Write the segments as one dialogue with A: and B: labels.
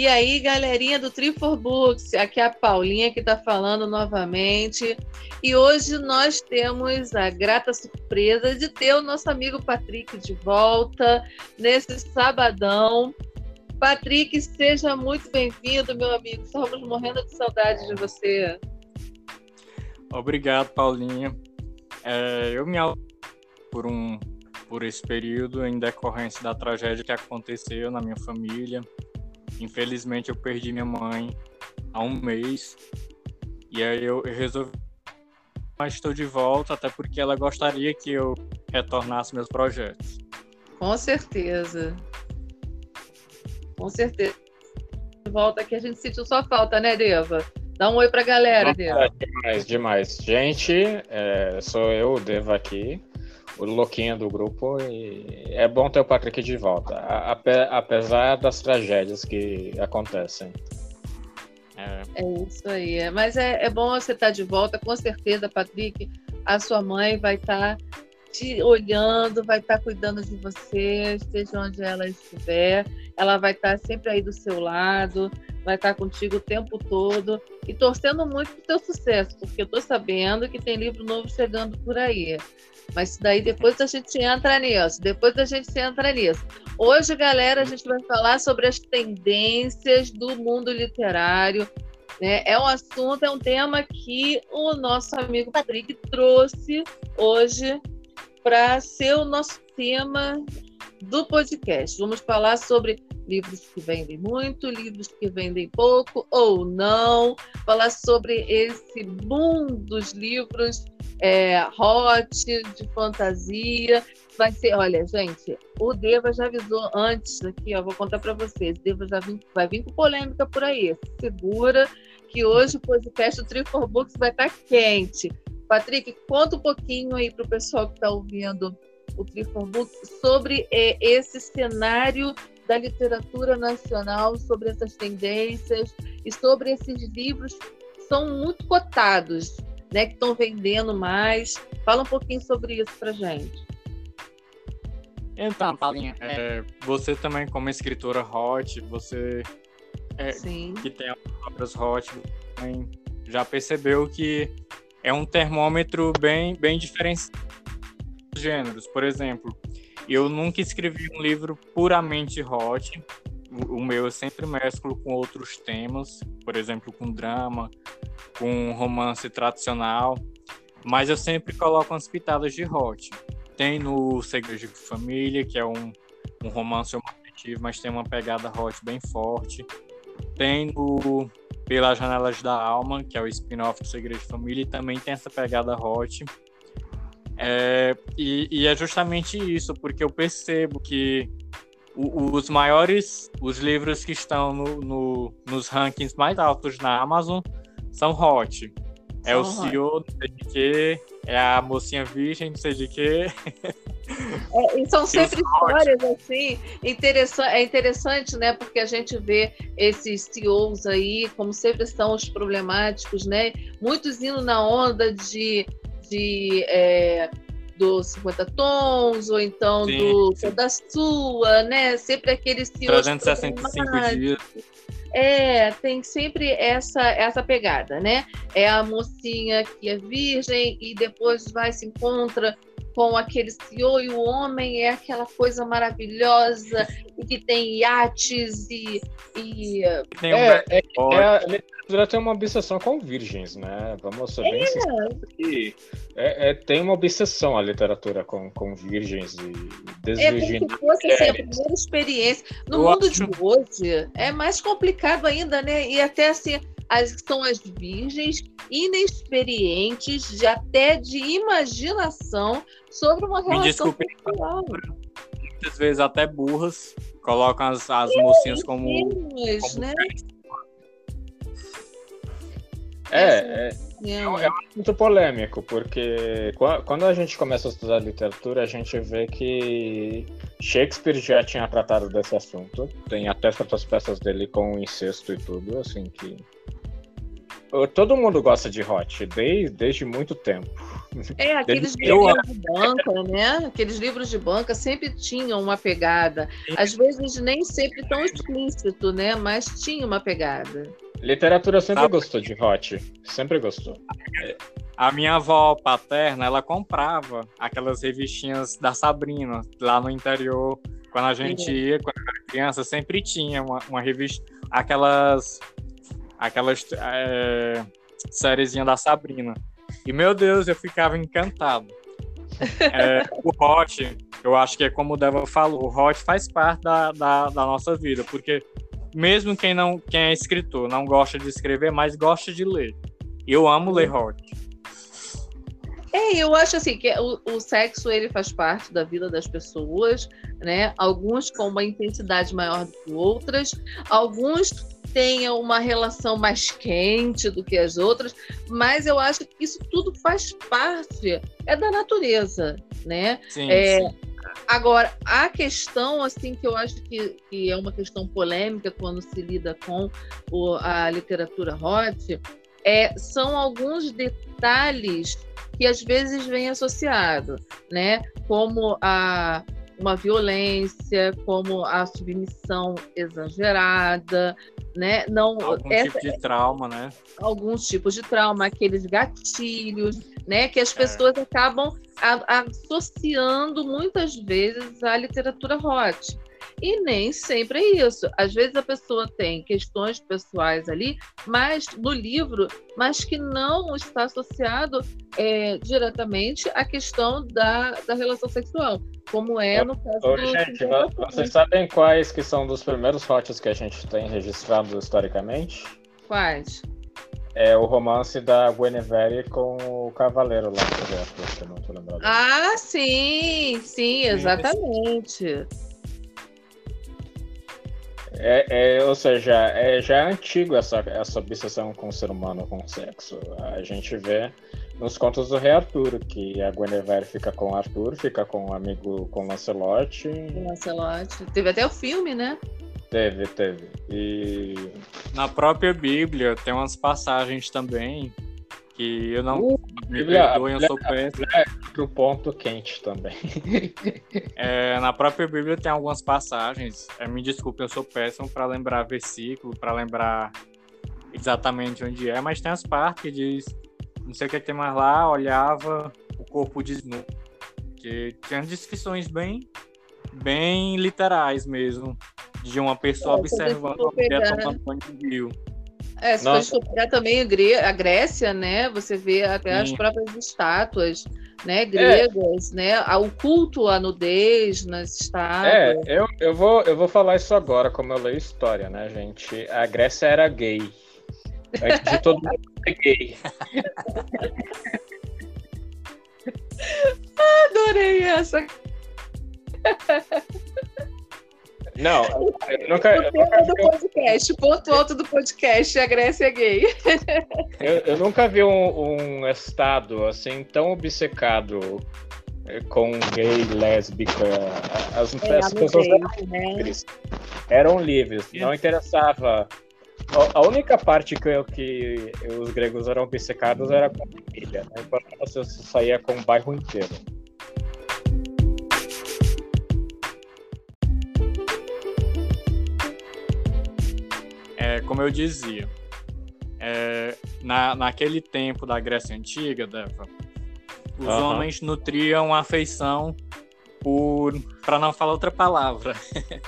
A: E aí, galerinha do Trifor Books, aqui é a Paulinha que está falando novamente. E hoje nós temos a grata surpresa de ter o nosso amigo Patrick de volta nesse sabadão. Patrick, seja muito bem-vindo, meu amigo. Estamos morrendo de saudade de você.
B: Obrigado, Paulinha. É, eu me por um por esse período em decorrência da tragédia que aconteceu na minha família. Infelizmente, eu perdi minha mãe há um mês e aí eu, eu resolvi. Mas estou de volta, até porque ela gostaria que eu retornasse meus projetos.
A: Com certeza. Com certeza. Volta que a gente sentiu sua falta, né, Deva? Dá um oi pra galera, Deva.
C: Demais, demais. Gente, é, sou eu, Deva aqui o louquinho do grupo e é bom ter o Patrick de volta, apesar das tragédias que acontecem.
A: É, é isso aí. Mas é, é bom você estar de volta, com certeza, Patrick. A sua mãe vai estar te olhando, vai estar cuidando de você, esteja onde ela estiver. Ela vai estar sempre aí do seu lado, vai estar contigo o tempo todo e torcendo muito pro teu sucesso, porque eu tô sabendo que tem livro novo chegando por aí. Mas daí depois a gente entra nisso. Depois a gente entra nisso. Hoje, galera, a gente vai falar sobre as tendências do mundo literário. Né? É um assunto, é um tema que o nosso amigo Patrick trouxe hoje para ser o nosso tema do podcast. Vamos falar sobre livros que vendem muito, livros que vendem pouco ou não, falar sobre esse boom dos livros é, hot, de fantasia. Vai ser, olha, gente, o Deva já avisou antes aqui, ó, vou contar para vocês. O Deva já vim, vai vir com polêmica por aí. Segura que hoje o podcast do Trifor Books vai estar tá quente. Patrick, conta um pouquinho aí para o pessoal que está ouvindo o Trifor Books sobre é, esse cenário da literatura nacional, sobre essas tendências e sobre esses livros que são muito cotados né, que estão vendendo mais. Fala um pouquinho sobre isso para gente.
B: Então, Paulinha, é, você também como escritora hot, você é, que tem obras hot, já percebeu que é um termômetro bem, bem diferenciado gêneros. Por exemplo, eu nunca escrevi um livro puramente hot, o meu eu sempre mesclo com outros temas, por exemplo, com drama, com romance tradicional, mas eu sempre coloco umas pitadas de hot. Tem no Segredo de Família, que é um, um romance homoafetivo, mas tem uma pegada hot bem forte. Tem no Pelas Janelas da Alma, que é o spin-off do Segredo de Família, e também tem essa pegada hot. É, e, e é justamente isso, porque eu percebo que os maiores, os livros que estão no, no, nos rankings mais altos na Amazon são hot. É o CEO, não sei de quê, é a mocinha virgem, não sei de quê.
A: É, e são sempre histórias assim, interessante, é interessante, né? Porque a gente vê esses CEOs aí, como sempre são os problemáticos, né? Muitos indo na onda de, de é, do 50 tons, ou então sim, do sim. da sua, né? Sempre aqueles
B: 365 dias.
A: É, tem sempre essa essa pegada, né? É a mocinha que é virgem e depois vai se encontra com aquele CEO e o homem é aquela coisa maravilhosa e que tem iates e. e...
C: Tem é, é, é, a literatura tem uma obsessão com virgens, né? Vamos ser bem é. sinceros. É, é, tem uma obsessão a literatura com, com virgens e
A: desvirgem. É como se fosse assim, a primeira experiência. No Eu mundo acho... de hoje é mais complicado ainda, né? E até assim as, são as virgens inexperientes, de, até de imaginação, sobre uma relação Me desculpe,
B: Muitas vezes até burras colocam as, as mocinhas como,
A: como né?
C: É, é, é, é muito polêmico, porque quando a gente começa a estudar literatura, a gente vê que Shakespeare já tinha tratado desse assunto. Tem até certas peças dele com incesto e tudo, assim, que todo mundo gosta de hot, desde, desde muito tempo.
A: É, aqueles livros de banca, né? Aqueles livros de banca sempre tinham uma pegada. Às vezes nem sempre tão explícito, né? Mas tinha uma pegada.
C: Literatura sempre gostou de hot, sempre gostou.
B: A minha avó paterna, ela comprava aquelas revistinhas da Sabrina lá no interior. Quando a gente ia, quando era criança, sempre tinha uma, uma revista, aquelas aquelas é, sériezinha da Sabrina. E, meu Deus, eu ficava encantado. É, o hot, eu acho que é como o Deva falou, o hot faz parte da, da, da, nossa vida, porque mesmo quem não quem é escritor não gosta de escrever, mas gosta de ler. Eu amo ler hot.
A: É, eu acho assim que o, o, sexo ele faz parte da vida das pessoas, né? Alguns com uma intensidade maior do que outras, alguns tenha uma relação mais quente do que as outras, mas eu acho que isso tudo faz parte, é da natureza, né?
B: Sim,
A: é,
B: sim.
A: Agora, a questão, assim, que eu acho que, que, é uma questão polêmica quando se lida com o, a literatura hot, é, são alguns detalhes que às vezes vêm associados, né? Como a, uma violência, como a submissão exagerada, né? Não,
B: algum essa, tipo de trauma, né?
A: Alguns tipos de trauma, aqueles gatilhos, né? Que as é. pessoas é. acabam a, associando muitas vezes à literatura hot. E nem sempre é isso. Às vezes a pessoa tem questões pessoais ali, mas no livro, mas que não está associado é, diretamente à questão da, da relação sexual, como é no caso
C: Ô, do. Gente, vocês sabem quais que são dos primeiros hotes que a gente tem registrado historicamente?
A: Quais?
C: É o romance da Guinevere com o Cavaleiro lá, não tô lembrando.
A: Ah, sim, sim, exatamente.
C: É, é, ou seja, é já é antigo essa, essa obsessão com o ser humano, com o sexo. A gente vê nos contos do Rei Arthur, que a Guinevere fica com Arthur, fica com um amigo com Lancelot.
A: Lancelot. Teve até o filme, né?
C: Teve, teve. E.
B: Na própria Bíblia tem umas passagens também que eu não uh, me
C: perdoem, eu sou péssimo. É pro ponto quente também.
B: é, na própria Bíblia tem algumas passagens. É, me desculpe, eu sou péssimo para lembrar versículo, para lembrar exatamente onde é, mas tem as partes que diz, não sei o que tem mais lá, olhava o corpo desnudo. Que tinha descrições bem, bem literais mesmo, de uma pessoa é, observando a mulher tomando banho de rio.
A: É, se Nossa. for pegar também a Grécia, né? Você vê até Sim. as próprias estátuas, né? Gregas, é. né? O culto à nudez nas estátuas.
C: É, eu, eu, vou, eu vou falar isso agora, como eu leio história, né, gente? A Grécia era gay. Antes de todo mundo ser gay.
A: Adorei essa.
C: Não, eu nunca. O
A: tema do podcast, ponto alto do podcast, a Grécia é gay.
C: Eu, eu nunca vi um, um, estado assim tão obcecado com gay, lésbica. As, é, as pessoas eram, né? livres, eram livres, não interessava. A única parte que, que os gregos eram obcecados era com a família, né? Enquanto você saía com o bairro inteiro.
B: Como eu dizia, é, na, naquele tempo da Grécia Antiga, Deva, os uhum. homens nutriam afeição por, para não falar outra palavra,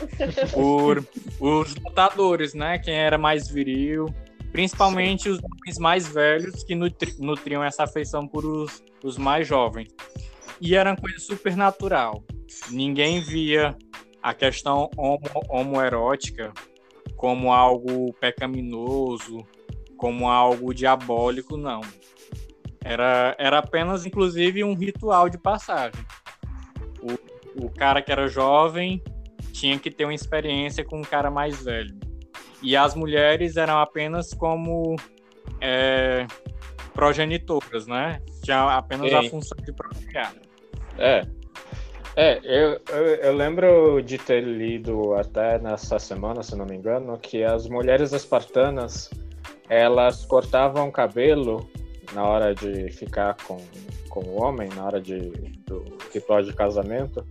B: por os lutadores, né? Quem era mais viril, principalmente Sim. os homens mais velhos que nutri, nutriam essa afeição por os, os mais jovens. E era uma coisa super natural. Ninguém via a questão homo, homoerótica como algo pecaminoso, como algo diabólico, não. Era, era apenas, inclusive, um ritual de passagem. O, o cara que era jovem tinha que ter uma experiência com um cara mais velho. E as mulheres eram apenas como é, progenitoras, né? Tinha apenas Sim. a função de procriar.
C: É, é, eu, eu, eu, lembro de ter lido até nessa semana, se não me engano, que as mulheres espartanas elas cortavam o cabelo na hora de ficar com, com o homem, na hora de, do ritual de casamento,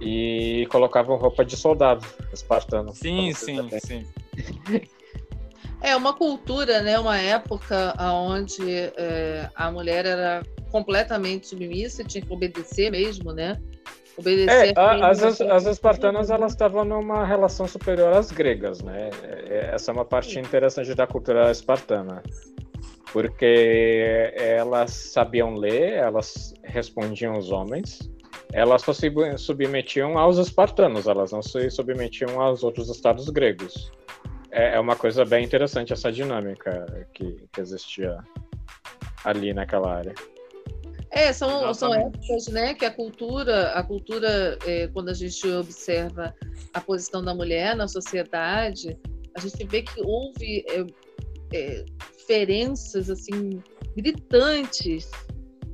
C: e colocavam roupa de soldado espartano.
B: Sim, sim, sim.
A: É uma cultura, né? Uma época onde é, a mulher era completamente submissa, tinha que obedecer mesmo, né?
C: Obedecer. É, a, as, as espartanas elas estavam numa relação superior às gregas, né? É, é, essa é uma parte interessante da cultura espartana, porque elas sabiam ler, elas respondiam aos homens, elas só se submetiam aos espartanos, elas não se submetiam aos outros estados gregos é, é uma coisa bem interessante essa dinâmica que, que existia ali naquela área.
A: É, são, são épocas, né, que a cultura, a cultura, é, quando a gente observa a posição da mulher na sociedade, a gente vê que houve é, é, diferenças, assim, gritantes,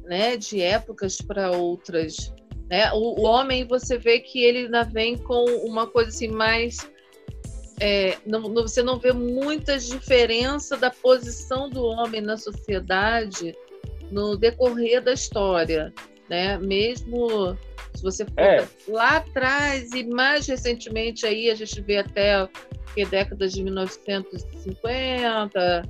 A: né, de épocas para outras, né? O, o, homem, você vê que ele ainda vem com uma coisa assim mais é, não, você não vê muita diferença da posição do homem na sociedade no decorrer da história, né? Mesmo se você for é. lá atrás e mais recentemente aí a gente vê até que décadas de 1950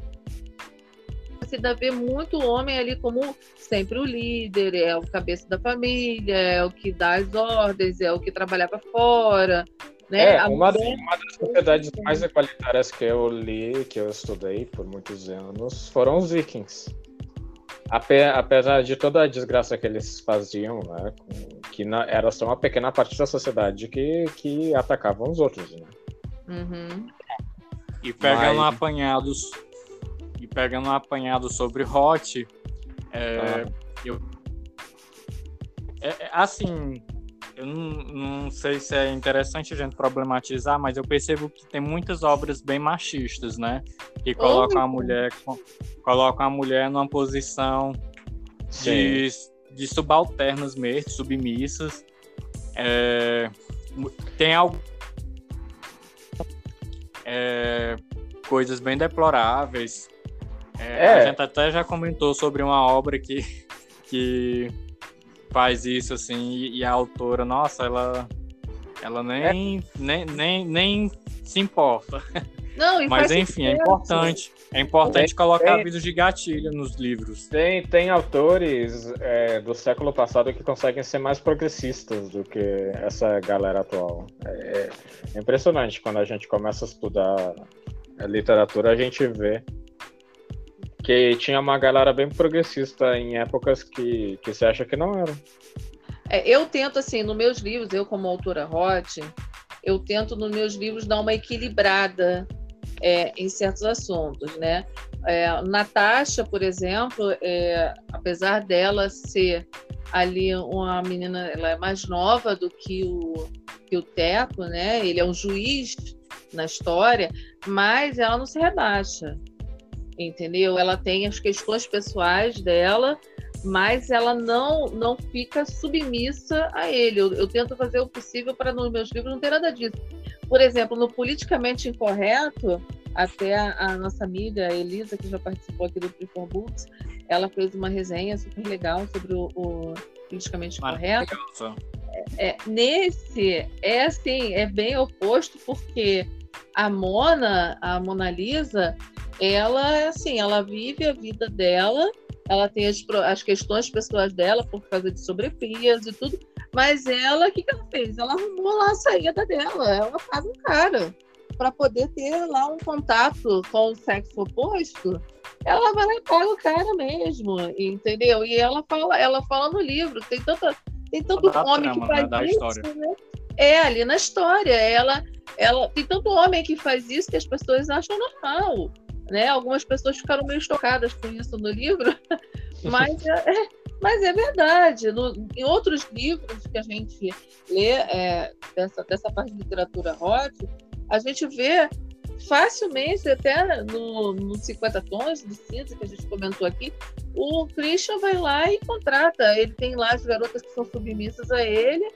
A: você ainda vê muito homem ali como sempre o líder, é o cabeça da família, é o que dá as ordens, é o que trabalhava fora, né?
C: É, uma, uma, das sociedades mais equalitárias que eu li, que eu estudei por muitos anos, foram os vikings. Apesar de toda a desgraça que eles faziam, né, que na, era só uma pequena parte da sociedade que, que atacavam os outros, né?
A: Uhum.
B: E pegando Mas... apanhados e pegando um apanhado sobre Hot, é, ah. eu é, é assim, eu não, não, sei se é interessante a gente problematizar, mas eu percebo que tem muitas obras bem machistas, né? Que colocam a mulher colocam a mulher numa posição de, de subalternas mesmo, submissas. É, tem algo é, coisas bem deploráveis. É, a é. gente até já comentou sobre uma obra que, que faz isso, assim, e, e a autora, nossa, ela, ela nem, é. nem, nem, nem se importa.
A: Não,
B: Mas enfim, é importante. É importante tem, colocar tem, avisos de gatilho nos livros.
C: Tem, tem autores é, do século passado que conseguem ser mais progressistas do que essa galera atual. É, é impressionante quando a gente começa a estudar a literatura, a gente vê que tinha uma galera bem progressista em épocas que, que você acha que não era.
A: É, eu tento, assim, nos meus livros, eu como autora hot, eu tento nos meus livros dar uma equilibrada é, em certos assuntos, né? É, Natasha, por exemplo, é, apesar dela ser ali uma menina, ela é mais nova do que o, que o Teco, né? Ele é um juiz na história, mas ela não se rebaixa entendeu? Ela tem as questões pessoais dela, mas ela não não fica submissa a ele. Eu, eu tento fazer o possível para nos meus livros não ter nada disso. Por exemplo, no politicamente incorreto, até a, a nossa amiga Elisa, que já participou aqui do Free for Books, ela fez uma resenha super legal sobre o, o politicamente incorreto. É, é, nesse é assim, é bem oposto porque a Mona, a Mona Lisa, ela assim, ela vive a vida dela, ela tem as, as questões pessoais dela por causa de sobrepeso e tudo, mas ela, o que, que ela fez? Ela arrumou lá a saída dela, ela faz um cara para poder ter lá um contato com o sexo oposto, ela vai lá e pega o cara mesmo, entendeu? E ela fala, ela fala no livro, tem tanta tem tanto homem trama, que faz né? isso, né? É ali na história, ela ela tem tanto homem que faz isso que as pessoas acham normal. Né? Algumas pessoas ficaram meio chocadas com isso no livro, mas é, é, mas é verdade. No, em outros livros que a gente lê é, dessa, dessa parte de literatura hot, a gente vê facilmente, até no, no 50 tons de cinza que a gente comentou aqui, o Christian vai lá e contrata. Ele tem lá as garotas que são submissas a ele,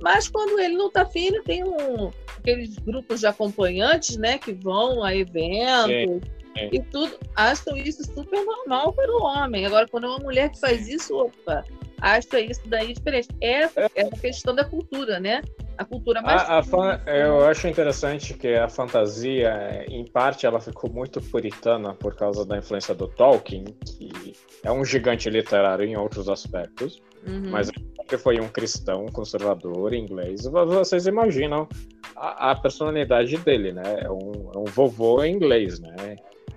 A: mas quando ele não está afim, ele tem um, aqueles grupos de acompanhantes, né, que vão a eventos, Sim é. e tudo, acham isso super normal para o homem. Agora, quando é uma mulher que faz isso, opa, acha isso daí diferente. É, é a questão da cultura, né? A cultura mais.
C: A, a fan, eu acho interessante que a fantasia, em parte, ela ficou muito puritana por causa da influência do Tolkien, que é um gigante literário em outros aspectos, uhum. mas que foi um cristão conservador inglês. Vocês imaginam a, a personalidade dele, né? É um, é um vovô inglês, né?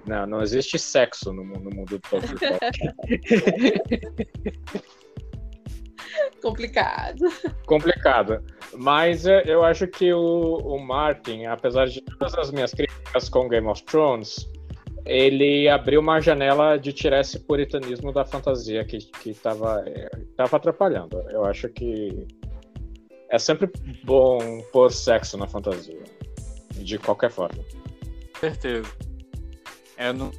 C: Não, não existe sexo no, no mundo do Tolkien.
A: Complicado.
C: Complicado. Mas é, eu acho que o, o Martin, apesar de todas as minhas críticas com Game of Thrones, ele abriu uma janela de tirar esse puritanismo da fantasia que estava é, tava atrapalhando. Eu acho que é sempre bom pôr sexo na fantasia, de qualquer forma.
B: Certeza. É no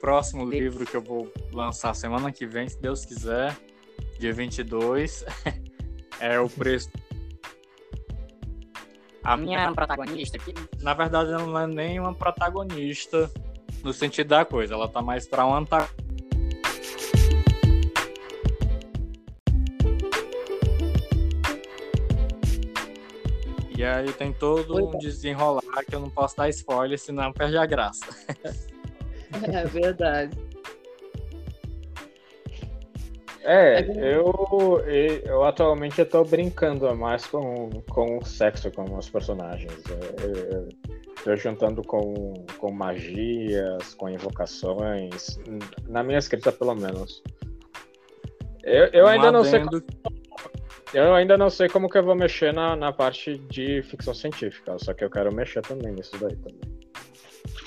B: próximo livro que eu vou lançar semana que vem, se Deus quiser dia 22, é o preço.
D: A minha é protagonista aqui.
B: Na verdade, ela não é nem uma protagonista no sentido da coisa, ela tá mais pra um antagonista. E aí tem todo um desenrolar que eu não posso dar spoiler, senão perde a graça.
A: É verdade.
C: É, eu, eu atualmente estou brincando mais com, com o sexo com os personagens. Estou juntando com, com magias, com invocações, na minha escrita pelo menos. Eu, eu um ainda não sei. Eu ainda não sei como que eu vou mexer na, na parte de ficção científica, só que eu quero mexer também nisso daí também.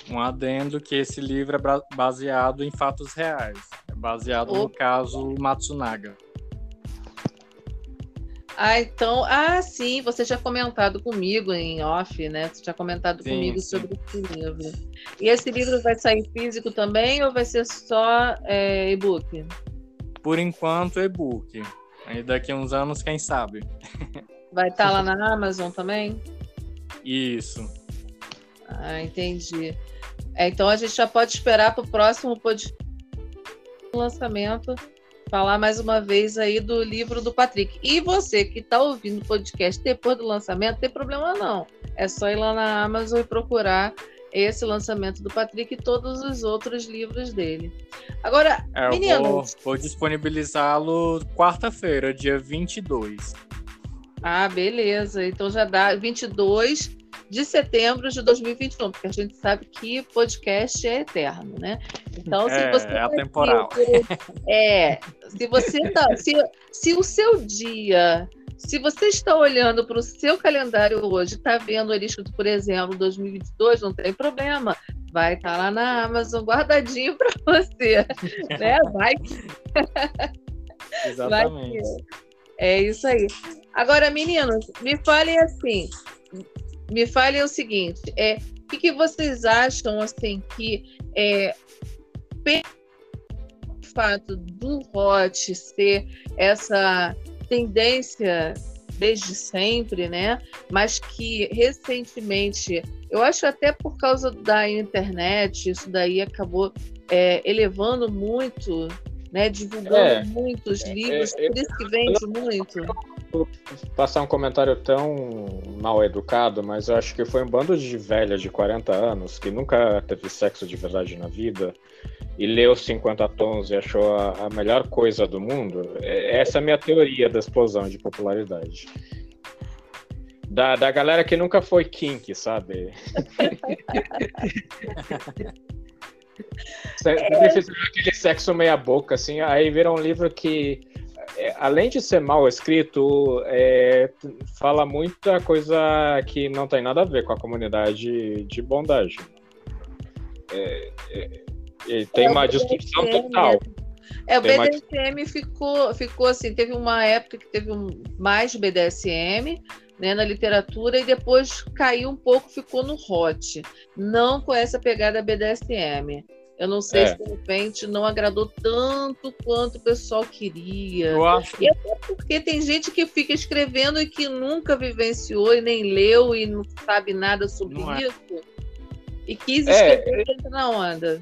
B: Um adendo que esse livro é baseado em fatos reais baseado no caso Matsunaga.
A: Ah, então. Ah, sim, você tinha comentado comigo em off, né? Você tinha comentado sim, comigo sim. sobre esse livro. E esse livro vai sair físico também ou vai ser só é, e-book?
B: Por enquanto, e-book. Aí daqui a uns anos, quem sabe?
A: Vai estar tá lá na Amazon também?
B: Isso.
A: Ah, entendi. É, então a gente já pode esperar para o próximo podcast lançamento, falar mais uma vez aí do livro do Patrick. E você que está ouvindo o podcast depois do lançamento, não tem problema não. É só ir lá na Amazon e procurar esse lançamento do Patrick e todos os outros livros dele. Agora, é, meninos...
B: Vou, vou disponibilizá-lo quarta-feira, dia 22.
A: Ah, beleza. Então já dá 22 de setembro de 2021, porque a gente sabe que podcast é eterno, né?
B: Então, se é, você. É atemporal.
A: é, se você tá. Se, se o seu dia. Se você está olhando para o seu calendário hoje, está vendo ali escrito, por exemplo, 2022, não tem problema. Vai estar tá lá na Amazon guardadinho para você. né? Vai.
B: Exatamente.
A: Vai é isso aí. Agora, meninos, me falem assim: me falem o seguinte, é, o que, que vocês acham assim que é, o fato do hot ser essa tendência desde sempre, né? Mas que recentemente, eu acho até por causa da internet, isso daí acabou é, elevando muito, né? Divulgando é, muitos é, livros, é, por isso que vende muito
C: passar um comentário tão mal educado, mas eu acho que foi um bando de velhas de 40 anos que nunca teve sexo de verdade na vida e leu 50 tons e achou a, a melhor coisa do mundo. É, essa é a minha teoria da explosão de popularidade. Da, da galera que nunca foi kink, sabe? Sempre fizeram aquele sexo meia boca, assim, aí vira um livro que é, além de ser mal escrito, é, fala muita coisa que não tem nada a ver com a comunidade de bondagem. É, é tem uma distorção total.
A: É, o BDSM uma... ficou, ficou assim, teve uma época que teve um, mais BDSM né, na literatura e depois caiu um pouco, ficou no hot. Não com essa pegada BDSM. Eu não sei é. se de repente não agradou tanto quanto o pessoal queria.
B: Eu acho.
A: E até porque tem gente que fica escrevendo e que nunca vivenciou e nem leu e não sabe nada sobre não é. isso. e quis é, escrever é... na onda.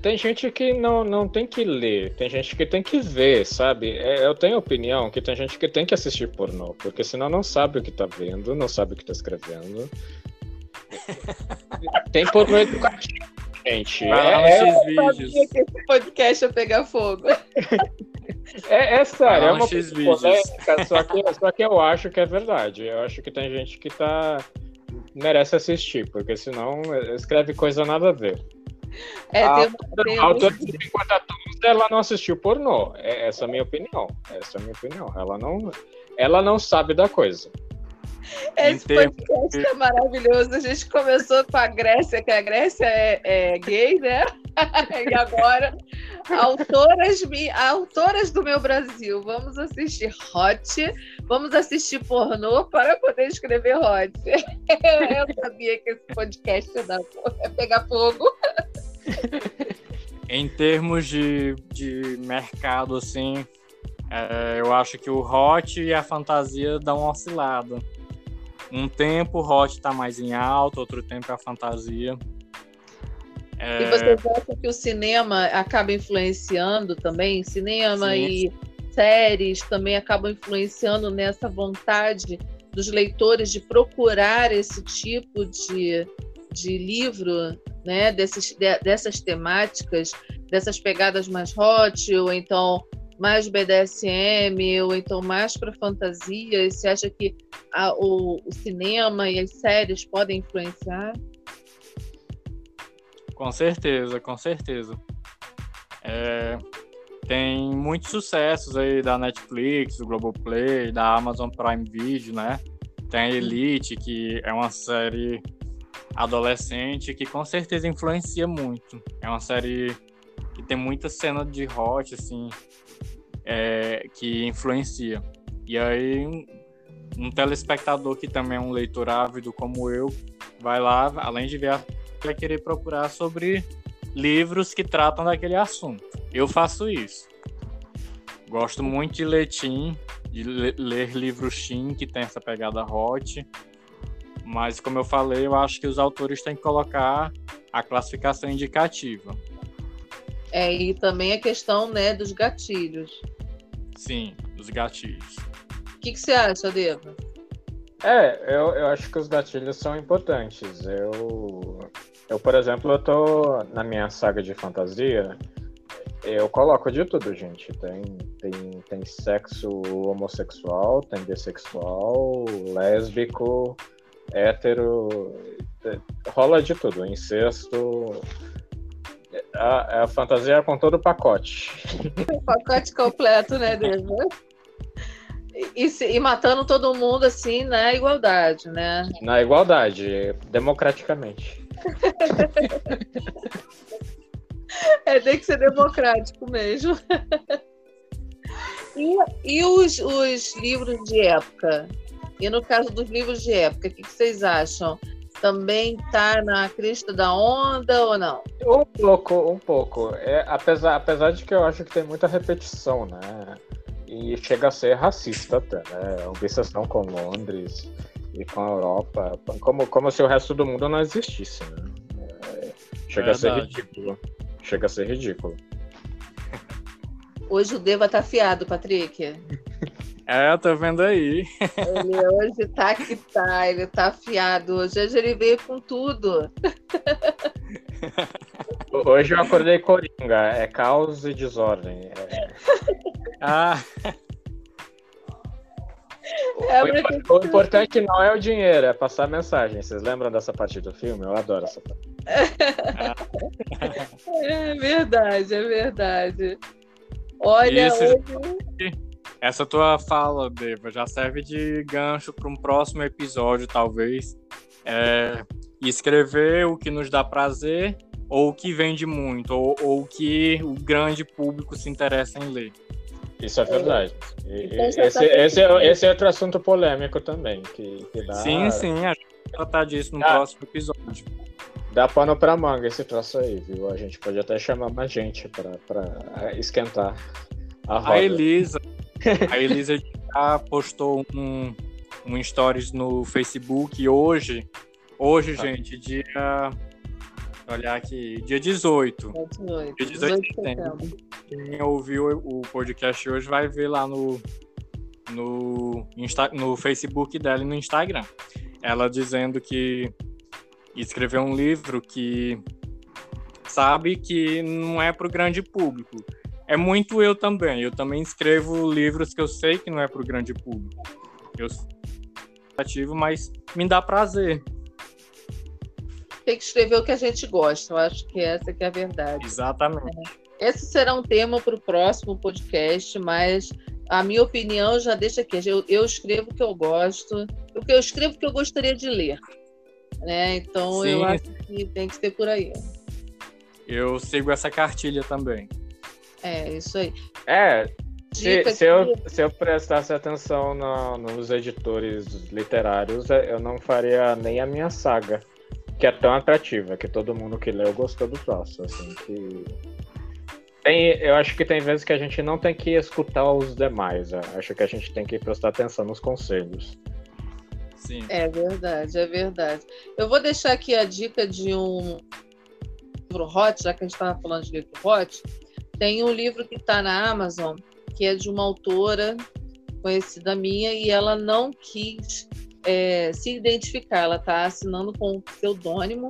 C: Tem gente que não, não tem que ler, tem gente que tem que ver, sabe? É, eu tenho opinião que tem gente que tem que assistir pornô, porque senão não sabe o que tá vendo, não sabe o que tá escrevendo. tem pornô educativo, gente.
A: é, é, eu sabia que esse podcast ia pegar fogo.
C: É, é sério, é uma polêmica, só que, só que eu acho que é verdade. Eu acho que tem gente que tá merece assistir, porque senão escreve coisa nada a ver. É, a, tem, a autora de 50 tons, ela não assistiu pornô. É, essa é a minha opinião. Essa é a minha opinião. Ela não, ela não sabe da coisa.
A: Esse podcast é maravilhoso. A gente começou com a Grécia, que a Grécia é, é gay, né? e agora, autoras, autoras do meu Brasil, vamos assistir Hot, vamos assistir pornô para poder escrever Hot. Eu sabia que esse podcast ia, dar, ia pegar fogo.
B: Em termos de, de mercado, assim, é, eu acho que o hot e a fantasia dão uma oscilada. Um tempo o hot está mais em alta, outro tempo é a fantasia.
A: É... E vocês acham que o cinema acaba influenciando também? Cinema Sim. e séries também acabam influenciando nessa vontade dos leitores de procurar esse tipo de, de livro, né? Desses, de, dessas temáticas, dessas pegadas mais hot, ou então mais BDSM, ou então mais para fantasia? Você acha que a, o, o cinema e as séries podem influenciar?
B: Com certeza, com certeza. É, tem muitos sucessos aí da Netflix, do Globoplay, da Amazon Prime Video, né? Tem a Elite, que é uma série adolescente que com certeza influencia muito. É uma série que tem muita cena de hot, assim, é, que influencia. E aí, um, telespectador que também é um leitor ávido como eu, vai lá, além de ver vai querer procurar sobre livros que tratam daquele assunto. Eu faço isso. Gosto muito de ler teen, de ler livros teen que tem essa pegada hot. Mas, como eu falei, eu acho que os autores têm que colocar a classificação indicativa.
A: É, e também a questão né, dos gatilhos.
B: Sim, dos gatilhos.
A: O que, que você acha, Deva?
C: É, eu, eu acho que os gatilhos são importantes. Eu, eu, por exemplo, eu tô na minha saga de fantasia, eu coloco de tudo, gente. Tem, tem, tem sexo homossexual, tem bissexual, lésbico, hétero, rola de tudo, incesto. A, a fantasia é com todo o pacote.
A: O pacote completo, né, Deva? E, e, matando todo mundo assim na igualdade, né?
C: Na igualdade, democraticamente.
A: é, tem que ser democrático mesmo. e, e os, os livros de época? E no caso dos livros de época, o que, que vocês acham? Também tá na crista da onda ou não?
C: Um pouco, um pouco. É, apesar, apesar de que eu acho que tem muita repetição, né? e chega a ser racista até, né? Obsessão com Londres e com a Europa, como, como se o resto do mundo não existisse, né? É, chega a ser ridículo. Chega a ser ridículo.
A: Hoje o Deva tá afiado, Patrick.
B: É, eu tô vendo aí.
A: Ele hoje tá que tá, ele tá afiado. Hoje ele veio com tudo.
C: Hoje eu acordei coringa, é caos e desordem. É...
B: Ah.
C: É, o, o, importante não é o dinheiro, é passar a mensagem. Vocês lembram dessa parte do filme? Eu adoro essa parte.
A: É verdade, é verdade. Olha, Isso, hoje...
B: essa tua fala, Deva, já serve de gancho para um próximo episódio, talvez. É, escrever o que nos dá prazer ou o que vende muito, ou, ou o que o grande público se interessa em ler.
C: Isso é verdade. E, então, esse, tá esse, é, esse é outro assunto polêmico também. Que, que dá...
B: Sim, sim, a gente vai tratar disso no próximo episódio.
C: Dá pano pra manga esse troço aí, viu? A gente pode até chamar mais gente pra, pra esquentar a roda.
B: A Elisa, a Elisa já postou um, um stories no Facebook hoje. Hoje, tá. gente, dia olhar aqui. Dia 18. Dia 18. Dia 18 de setembro. Quem ouviu o podcast hoje vai ver lá no, no, Insta, no Facebook dela e no Instagram. Ela dizendo que escreveu um livro que sabe que não é para o grande público. É muito eu também. Eu também escrevo livros que eu sei que não é para o grande público. Eu sou ativo, mas me dá prazer
A: tem que escrever o que a gente gosta. Eu acho que essa que é a verdade.
B: Exatamente.
A: É. Esse será um tema para o próximo podcast, mas a minha opinião já deixa aqui. Eu, eu escrevo o que eu gosto, o que eu escrevo que eu gostaria de ler. Né? Então Sim. eu acho que tem que ser por aí.
B: Eu sigo essa cartilha também.
A: É, isso aí.
C: É, se, se, eu, se eu prestasse atenção no, nos editores literários, eu não faria nem a minha saga que é tão atrativa, que todo mundo que leu gostou do troço, assim, que... Tem, eu acho que tem vezes que a gente não tem que escutar os demais, eu acho que a gente tem que prestar atenção nos conselhos.
A: Sim. É verdade, é verdade. Eu vou deixar aqui a dica de um livro hot, já que a gente estava falando de livro hot, tem um livro que está na Amazon, que é de uma autora conhecida minha, e ela não quis é, se identificar, ela está assinando com um pseudônimo,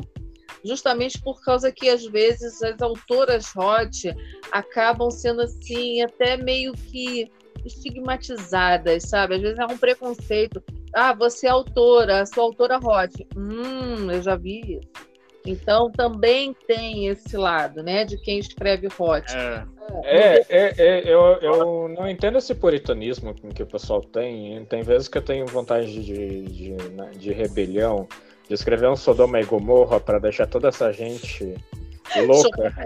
A: justamente por causa que às vezes as autoras hot acabam sendo assim até meio que estigmatizadas, sabe? Às vezes é um preconceito. Ah, você é autora, sou autora hot. Hum, eu já vi isso. Então também tem esse lado, né, de quem escreve hot.
C: É, é, é, é eu, eu não entendo esse puritanismo que o pessoal tem. Tem vezes que eu tenho vontade de, de, né, de rebelião, de escrever um Sodoma e Gomorra para deixar toda essa gente louca.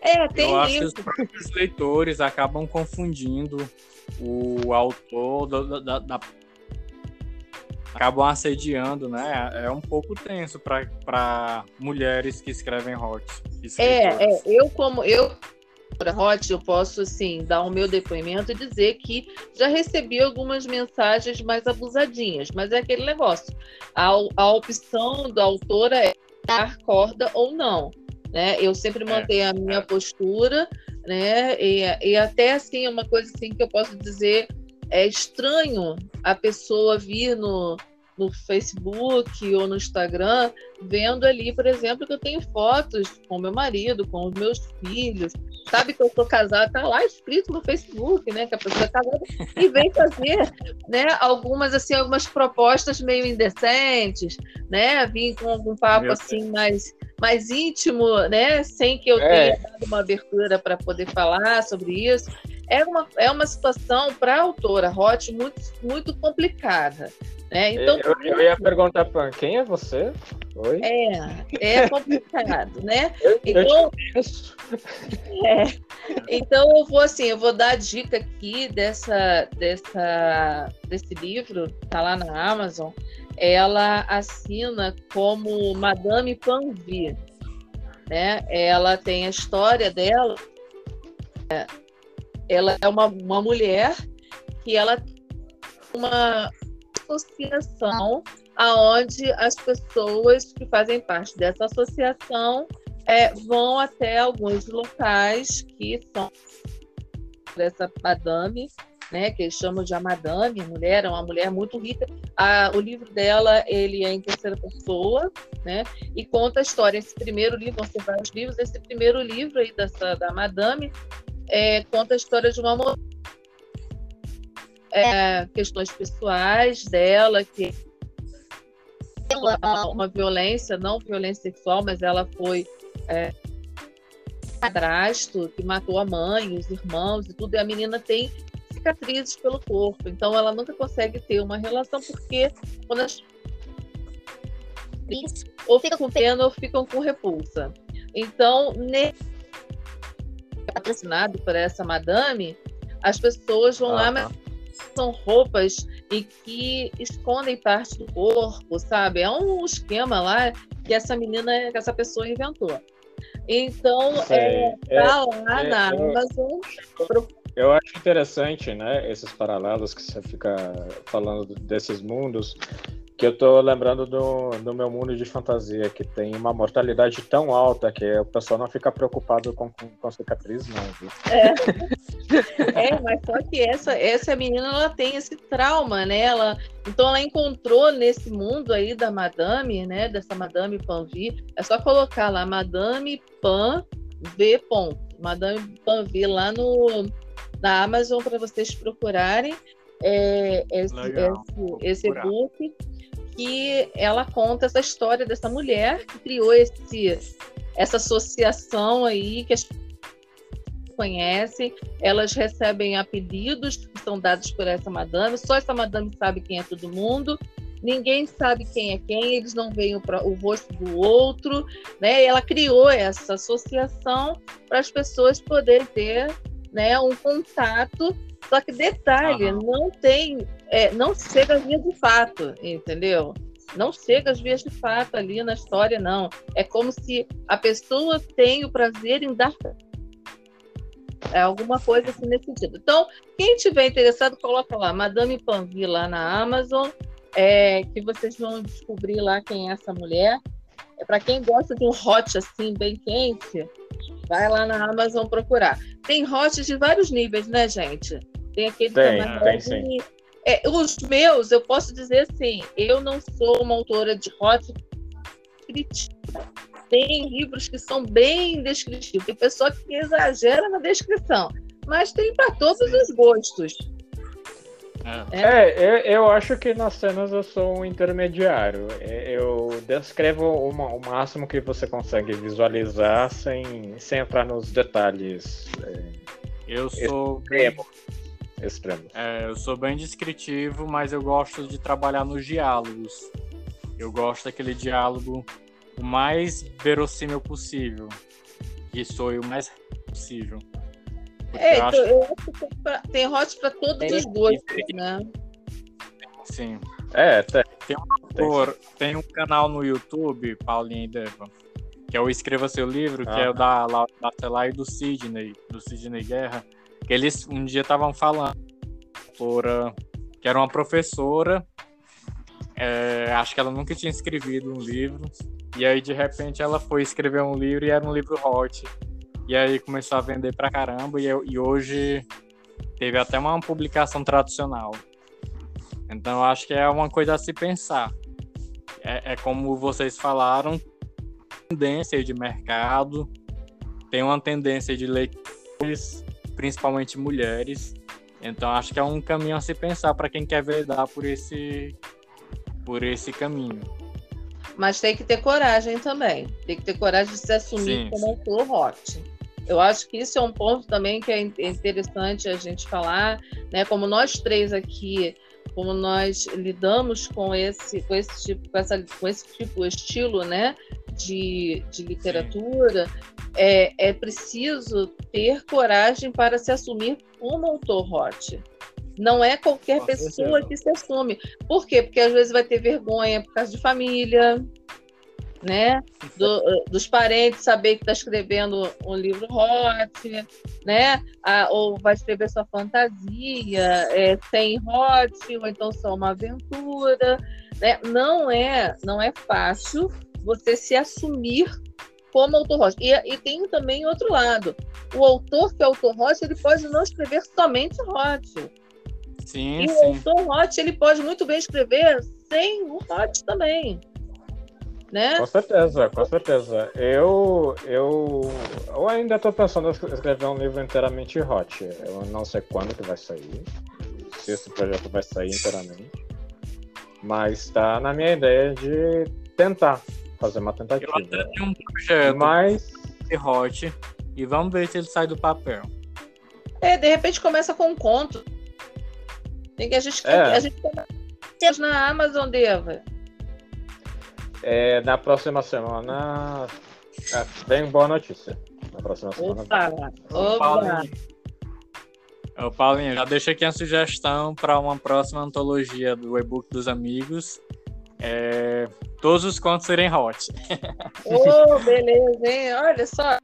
A: é, tem
B: eu
A: isso. acho que
B: os próprios leitores acabam confundindo o autor da, da, da acabam assediando, né? É um pouco tenso para mulheres que escrevem hot.
A: É, é, eu como eu Hot, eu posso assim dar o meu depoimento e dizer que já recebi algumas mensagens mais abusadinhas, mas é aquele negócio. A, a opção da autora é dar corda ou não. Né? Eu sempre é, mantenho a minha é. postura, né? E, e até assim, uma coisa assim que eu posso dizer é estranho a pessoa vir no, no Facebook ou no Instagram vendo ali, por exemplo, que eu tenho fotos com meu marido, com os meus filhos, sabe que eu sou casada, tá lá escrito no Facebook, né, que a pessoa é casada e vem fazer, né, algumas assim, algumas propostas meio indecentes, né, vim com algum papo meu assim Deus. mais mais íntimo, né, sem que eu é. tenha dado uma abertura para poder falar sobre isso é uma, é uma situação para a autora Roth muito, muito complicada. Né? Então,
C: eu, eu ia perguntar para quem é você? Oi?
A: É, é complicado, né? então, é, então eu vou assim, eu vou dar a dica aqui dessa, dessa, desse livro, tá lá na Amazon. Ela assina como Madame Panvi, né? Ela tem a história dela. É, ela é uma, uma mulher que ela uma associação aonde as pessoas que fazem parte dessa associação é, vão até alguns locais que são dessa madame, né, que eles chamam de a madame, mulher, é uma mulher muito rica. A, o livro dela, ele é em terceira pessoa, né, e conta a história. Esse primeiro livro, vão ser vários livros, esse primeiro livro aí dessa, da madame é, conta a história de uma mulher, é, questões pessoais dela, que ela, uma violência, não violência sexual, mas ela foi é, padrasto que matou a mãe, os irmãos e tudo, e a menina tem cicatrizes pelo corpo, então ela nunca consegue ter uma relação porque quando as ou ficam com pena ou ficam com repulsa. Então, nesse patrocinado por essa madame, as pessoas vão ah, lá, mas são roupas e que escondem parte do corpo, sabe? É um esquema lá que essa menina, que essa pessoa inventou. Então, é, é, tá lá é, na eu, Amazon.
C: Eu acho interessante, né, esses paralelos que você fica falando desses mundos, que eu tô lembrando do, do meu mundo de fantasia, que tem uma mortalidade tão alta que o pessoal não fica preocupado com, com, com cicatriz, não, viu?
A: É. é, mas só que essa, essa menina, ela tem esse trauma, né? Ela, então ela encontrou nesse mundo aí da Madame, né? Dessa Madame Panvi, é só colocar lá, Madame Pan V. Madame Panvi lá no, na Amazon para vocês procurarem é, esse, esse, esse e-book que ela conta essa história dessa mulher que criou esse, essa associação aí que as conhecem, elas recebem apelidos que são dados por essa madame, só essa madame sabe quem é todo mundo, ninguém sabe quem é quem, eles não veem o, o rosto do outro, né? E ela criou essa associação para as pessoas poderem ter né, um contato só que detalhe, uhum. não tem, é, não chega às vias de fato, entendeu? Não chega às vias de fato ali na história, não. É como se a pessoa tem o prazer em dar é alguma coisa assim nesse sentido. Então, quem tiver interessado, coloca lá, Madame Panvi lá na Amazon, é, que vocês vão descobrir lá quem é essa mulher. É para quem gosta de um hot assim bem quente, vai lá na Amazon procurar. Tem hots de vários níveis, né, gente? Tem aquele tem,
C: tem, sim.
A: É, os meus, eu posso dizer assim, eu não sou uma autora de hot Tem livros que são bem descritivos. Tem pessoa que exagera na descrição, mas tem para todos os gostos.
C: É, é eu, eu, acho que nas cenas eu sou um intermediário. É, eu descrevo uma, o máximo que você consegue visualizar sem, sem entrar nos detalhes. É,
B: eu sou.
C: Extremo extremos.
B: É, eu sou bem descritivo, mas eu gosto de trabalhar nos diálogos. Eu gosto daquele diálogo o mais verossímil possível. E sou o mais possível.
A: É, eu acho, eu acho que tem hot para todos tem, os gostos, né?
B: Sim.
C: É, tem.
B: Tem um, tem um canal no YouTube, Paulinho e Deva, que é o Escreva Seu Livro, ah. que é o da, da, da e do Sidney, do Sidney Guerra que eles um dia estavam falando por, que era uma professora, é, acho que ela nunca tinha escrevido um livro, e aí de repente ela foi escrever um livro e era um livro hot. E aí começou a vender pra caramba, e, e hoje teve até uma publicação tradicional. Então acho que é uma coisa a se pensar. É, é como vocês falaram, tendência de mercado, tem uma tendência de leitores principalmente mulheres. Então acho que é um caminho a se pensar para quem quer verdar por esse por esse caminho.
A: Mas tem que ter coragem também. Tem que ter coragem de se assumir sim, como autor hot. Eu acho que isso é um ponto também que é interessante a gente falar, né? Como nós três aqui, como nós lidamos com esse, com esse tipo, com, essa, com esse tipo estilo, né? De, de literatura, é, é preciso ter coragem para se assumir como autor hot. Não é qualquer pessoa que se assume. Por quê? Porque às vezes vai ter vergonha por causa de família, né? Do, dos parentes saber que está escrevendo um livro hot, né? Ah, ou vai escrever sua fantasia é, sem hot, ou então só uma aventura, né? Não é, não é fácil você se assumir como autor rocha. E, e, tem também outro lado. O autor que é autor rocha, ele pode não escrever somente hot.
B: Sim,
A: e
B: sim.
A: o autor hot, ele pode muito bem escrever sem o hot também. Né?
C: Com certeza, com certeza. Eu, eu, eu ainda estou pensando em escrever um livro inteiramente hot. Eu não sei quando que vai sair, se esse projeto vai sair inteiramente. Mas está na minha ideia de tentar fazer uma tentativa. Eu até
B: tenho um projeto Mas... de hot e vamos ver se ele sai do papel.
A: É, de repente começa com um conto. Tem que a gente, é. a gente na Amazon, Deva.
C: É, na próxima semana é, tem boa notícia. Na próxima semana. Opa,
A: opa. Paulinho,
B: Ô, Paulinho, já deixa aqui a sugestão para uma próxima antologia do e-book dos amigos. É, todos os contos serem hot.
A: Oh, beleza, hein? Olha só.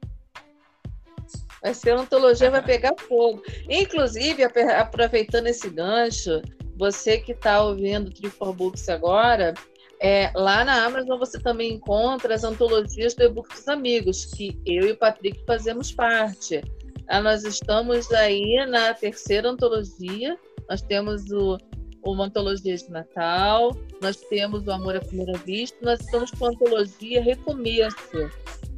A: Vai ser uma antologia, vai pegar fogo. Inclusive, aproveitando esse gancho, você que está ouvindo o Trifor Books agora, é, lá na Amazon você também encontra as antologias do e-book dos amigos, que eu e o Patrick fazemos parte. Ah, nós estamos aí na terceira antologia, nós temos o, uma antologia de Natal, nós temos o Amor à Primeira Vista, nós estamos com a antologia Recomeço,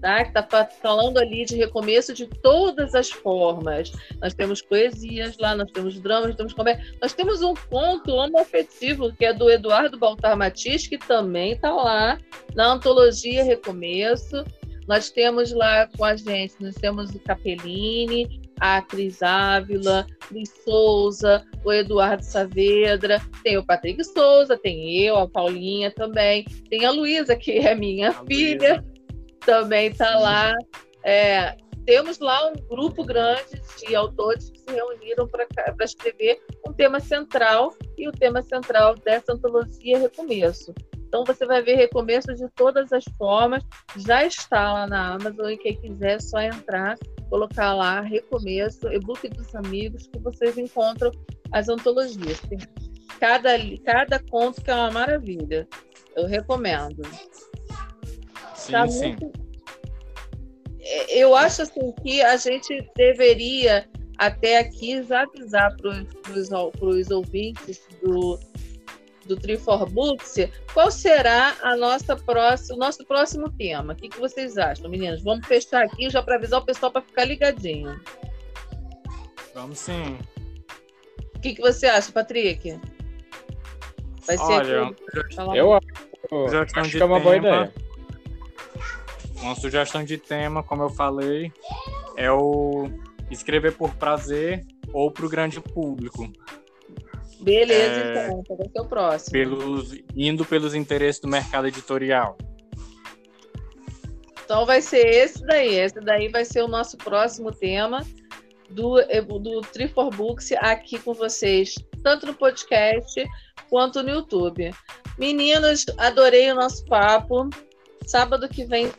A: tá? que está falando ali de recomeço de todas as formas. Nós temos poesias lá, nós temos dramas, nós temos comédia. Nós temos um conto homoafetivo, que é do Eduardo Baltar Matias, que também está lá na antologia Recomeço. Nós temos lá com a gente, nós temos o Capellini, a Cris Ávila, Luiz Souza, o Eduardo Saavedra, tem o Patrick Souza, tem eu, a Paulinha também, tem a Luísa, que é minha a filha, Luísa. Também está lá. É, temos lá um grupo grande de autores que se reuniram para escrever um tema central, e o tema central dessa antologia é Recomeço. Então você vai ver recomeço de todas as formas. Já está lá na Amazon e quem quiser é só entrar, colocar lá recomeço, e-book dos amigos, que vocês encontram as antologias. Cada, cada conto que é uma maravilha. Eu recomendo.
B: Sim, tá sim. Muito...
A: É, eu acho assim que a gente deveria até aqui já avisar para os ouvintes do, do Trifor Books, qual será a nossa próxima, o nosso próximo tema? O que, que vocês acham, meninas? Vamos fechar aqui já para avisar o pessoal para ficar ligadinho.
B: Vamos sim.
A: O que, que você acha, Patrick?
B: Vai ser Olha,
C: aqui, eu acho, acho que é uma boa ideia.
B: Uma sugestão de tema, como eu falei, é o escrever por prazer ou para o grande público.
A: Beleza, é, então, então vai ser o próximo.
B: Pelos, indo pelos interesses do mercado editorial.
A: Então vai ser esse daí. Esse daí vai ser o nosso próximo tema do, do Tree for Books aqui com vocês, tanto no podcast quanto no YouTube. Meninos, adorei o nosso papo. Sábado que vem.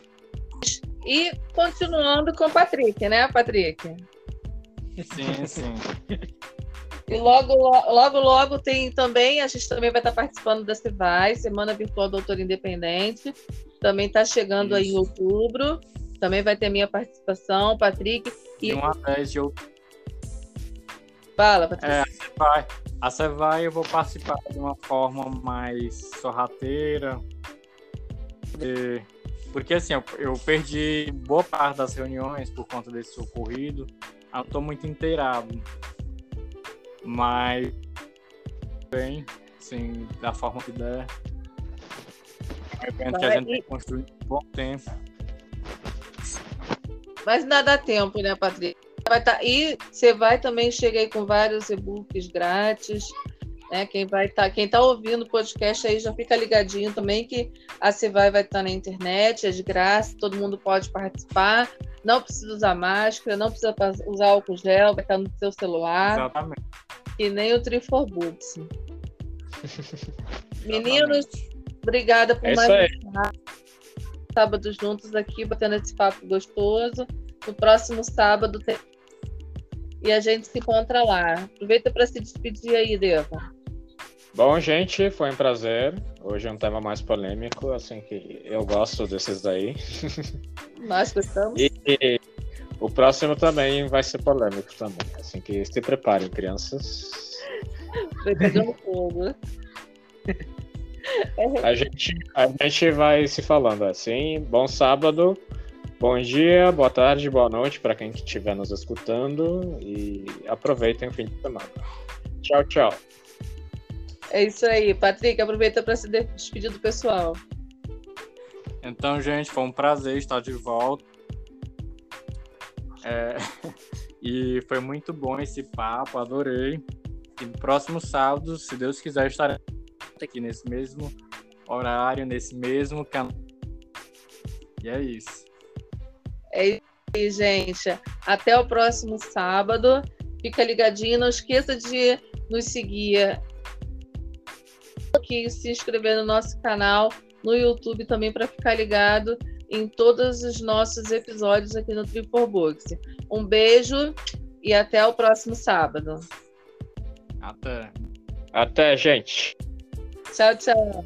A: E continuando com o Patrick, né, Patrick?
B: Sim, sim.
A: E logo, logo, logo tem também, a gente também vai estar participando da CIVAI, Semana Virtual do Autor Independente. Também está chegando Isso. aí em outubro. Também vai ter minha participação, Patrick.
B: E uma vez de outubro.
A: Fala, Patrick. É, a
B: CIVAI eu vou participar de uma forma mais sorrateira. Porque, porque assim, eu, eu perdi boa parte das reuniões por conta desse ocorrido. Eu estou muito inteirado mas bem, sim, da forma que der. É um evento que a gente tem construído um bom tempo.
A: Mas dá tempo, né, Patrícia? Vai tá... E você vai também chegar aí com vários e-books grátis. Né? Quem vai estar, tá... quem está ouvindo o podcast aí já fica ligadinho também que a Cevai vai estar tá na internet, é de graça, todo mundo pode participar. Não precisa usar máscara, não precisa usar álcool gel, vai estar no seu celular.
B: Exatamente.
A: E nem o Trifor Books. Meninos, obrigada por é mais um sábado juntos aqui, batendo esse papo gostoso. No próximo sábado tem... e a gente se encontra lá. Aproveita para se despedir aí, Deva.
C: Bom, gente, foi um prazer. Hoje é um tema mais polêmico, assim que eu gosto desses daí.
A: Nós gostamos.
C: E, o próximo também vai ser polêmico também. Assim que se preparem, crianças.
A: Vai pegando fogo.
C: A gente, a gente vai se falando assim. Bom sábado, bom dia, boa tarde, boa noite para quem estiver nos escutando e aproveitem o fim de semana. Tchau, tchau.
A: É isso aí. Patrick, aproveita para se despedir do pessoal.
B: Então, gente, foi um prazer estar de volta. É, e foi muito bom esse papo, adorei. E no próximo sábado, se Deus quiser, estarei aqui nesse mesmo horário, nesse mesmo canal. E é isso.
A: É isso aí, gente. Até o próximo sábado. Fica ligadinho. Não esqueça de nos seguir aqui, se inscrever no nosso canal no YouTube também para ficar ligado em todos os nossos episódios aqui no Triple Books. Um beijo e até o próximo sábado.
B: Até.
C: Até, gente.
A: Tchau, tchau.